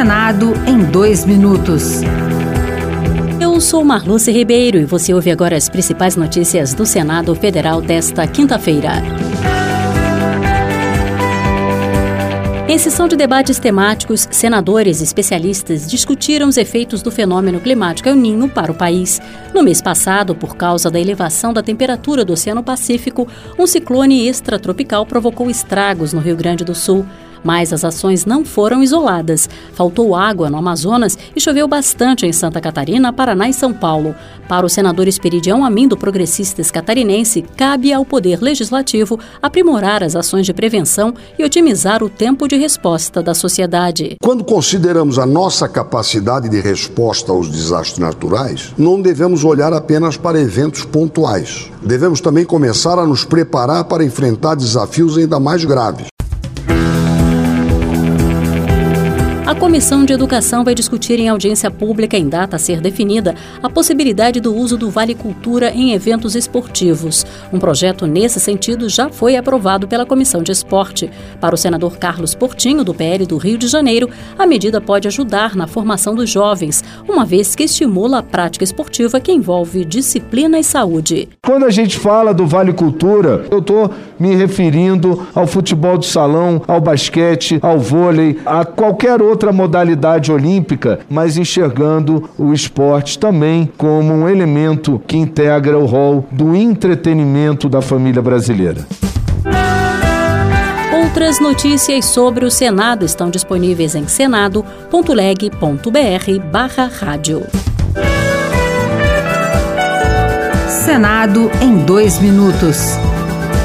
Senado em dois minutos. Eu sou Marluce Ribeiro e você ouve agora as principais notícias do Senado Federal desta quinta-feira. Em sessão de debates temáticos, senadores e especialistas discutiram os efeitos do fenômeno climático El Ninho para o país. No mês passado, por causa da elevação da temperatura do Oceano Pacífico, um ciclone extratropical provocou estragos no Rio Grande do Sul. Mas as ações não foram isoladas. Faltou água no Amazonas e choveu bastante em Santa Catarina, Paraná e São Paulo. Para o senador Esperidião Amin, do Progressistas Catarinense, cabe ao Poder Legislativo aprimorar as ações de prevenção e otimizar o tempo de resposta da sociedade. Quando consideramos a nossa capacidade de resposta aos desastres naturais, não devemos olhar apenas para eventos pontuais. Devemos também começar a nos preparar para enfrentar desafios ainda mais graves. A Comissão de Educação vai discutir em audiência pública em data a ser definida a possibilidade do uso do Vale Cultura em eventos esportivos. Um projeto nesse sentido já foi aprovado pela Comissão de Esporte. Para o senador Carlos Portinho, do PL do Rio de Janeiro, a medida pode ajudar na formação dos jovens, uma vez que estimula a prática esportiva que envolve disciplina e saúde. Quando a gente fala do Vale Cultura, eu estou me referindo ao futebol de salão, ao basquete, ao vôlei, a qualquer outra modalidade olímpica, mas enxergando o esporte também como um elemento que integra o rol do entretenimento da família brasileira. Outras notícias sobre o Senado estão disponíveis em senado.leg.br barra rádio. Senado em dois minutos.